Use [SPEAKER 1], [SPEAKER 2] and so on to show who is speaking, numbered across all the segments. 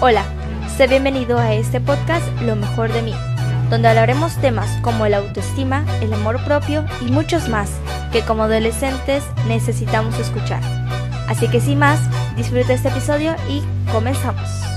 [SPEAKER 1] Hola, sé bienvenido a este podcast Lo mejor de mí, donde hablaremos temas como la autoestima, el amor propio y muchos más que como adolescentes necesitamos escuchar. Así que sin más, disfruta este episodio y comenzamos.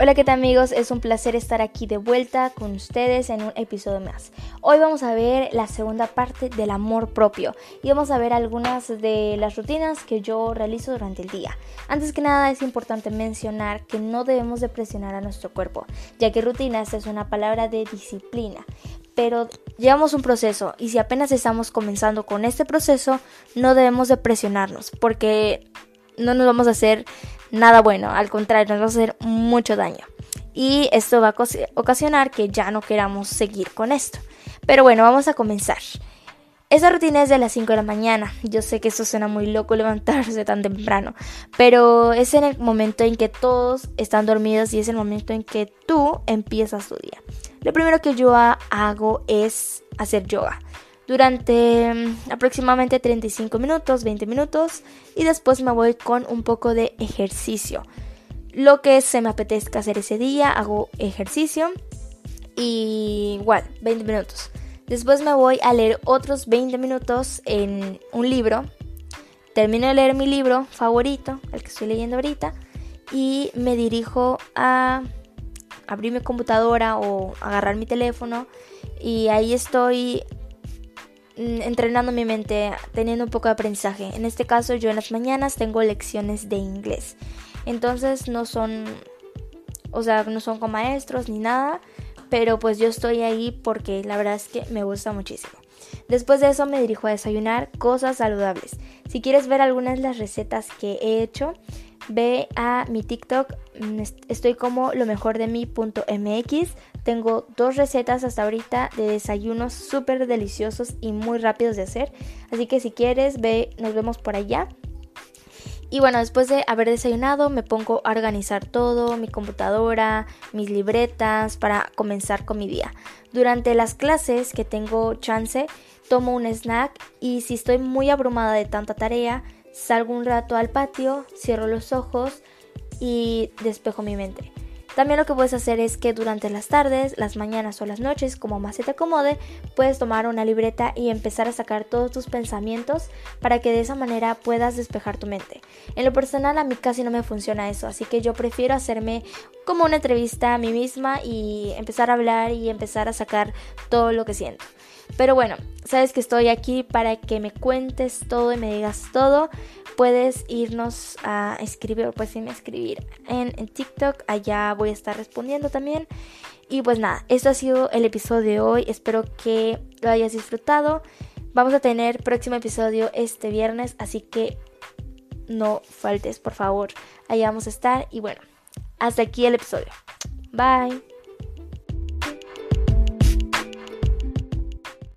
[SPEAKER 1] Hola, ¿qué tal amigos? Es un placer estar aquí de vuelta con ustedes en un episodio más. Hoy vamos a ver la segunda parte del amor propio y vamos a ver algunas de las rutinas que yo realizo durante el día. Antes que nada es importante mencionar que no debemos de presionar a nuestro cuerpo, ya que rutinas es una palabra de disciplina pero llevamos un proceso y si apenas estamos comenzando con este proceso, no debemos de presionarnos porque no nos vamos a hacer nada bueno, al contrario, nos va a hacer mucho daño. Y esto va a ocasionar que ya no queramos seguir con esto. Pero bueno, vamos a comenzar. Esa rutina es de las 5 de la mañana. Yo sé que eso suena muy loco levantarse tan temprano, pero es en el momento en que todos están dormidos y es el momento en que tú empiezas tu día. Lo primero que yo hago es hacer yoga durante mm, aproximadamente 35 minutos, 20 minutos y después me voy con un poco de ejercicio. Lo que se me apetezca hacer ese día, hago ejercicio y igual, 20 minutos. Después me voy a leer otros 20 minutos en un libro. Termino de leer mi libro favorito, el que estoy leyendo ahorita, y me dirijo a abrir mi computadora o agarrar mi teléfono y ahí estoy entrenando mi mente, teniendo un poco de aprendizaje. En este caso yo en las mañanas tengo lecciones de inglés. Entonces no son, o sea, no son con maestros ni nada, pero pues yo estoy ahí porque la verdad es que me gusta muchísimo. Después de eso me dirijo a desayunar cosas saludables. Si quieres ver algunas de las recetas que he hecho, ve a mi TikTok. Mm, estoy como lo mejor de mí.mx. Tengo dos recetas hasta ahorita de desayunos súper deliciosos y muy rápidos de hacer. Así que si quieres, ve, nos vemos por allá. Y bueno, después de haber desayunado me pongo a organizar todo, mi computadora, mis libretas para comenzar con mi día. Durante las clases que tengo chance, tomo un snack y si estoy muy abrumada de tanta tarea, salgo un rato al patio, cierro los ojos y despejo mi mente. También lo que puedes hacer es que durante las tardes, las mañanas o las noches, como más se te acomode, puedes tomar una libreta y empezar a sacar todos tus pensamientos para que de esa manera puedas despejar tu mente. En lo personal a mí casi no me funciona eso, así que yo prefiero hacerme como una entrevista a mí misma y empezar a hablar y empezar a sacar todo lo que siento. Pero bueno, sabes que estoy aquí para que me cuentes todo y me digas todo. Puedes irnos a escribir o puedes irme a escribir en, TikTok. Allá voy a estar respondiendo también. Y pues nada, esto ha sido el episodio de hoy. Espero que lo hayas disfrutado. Vamos a tener próximo episodio este viernes, así que no faltes, por favor. Allá vamos a estar. Y bueno, hasta aquí el episodio. Bye.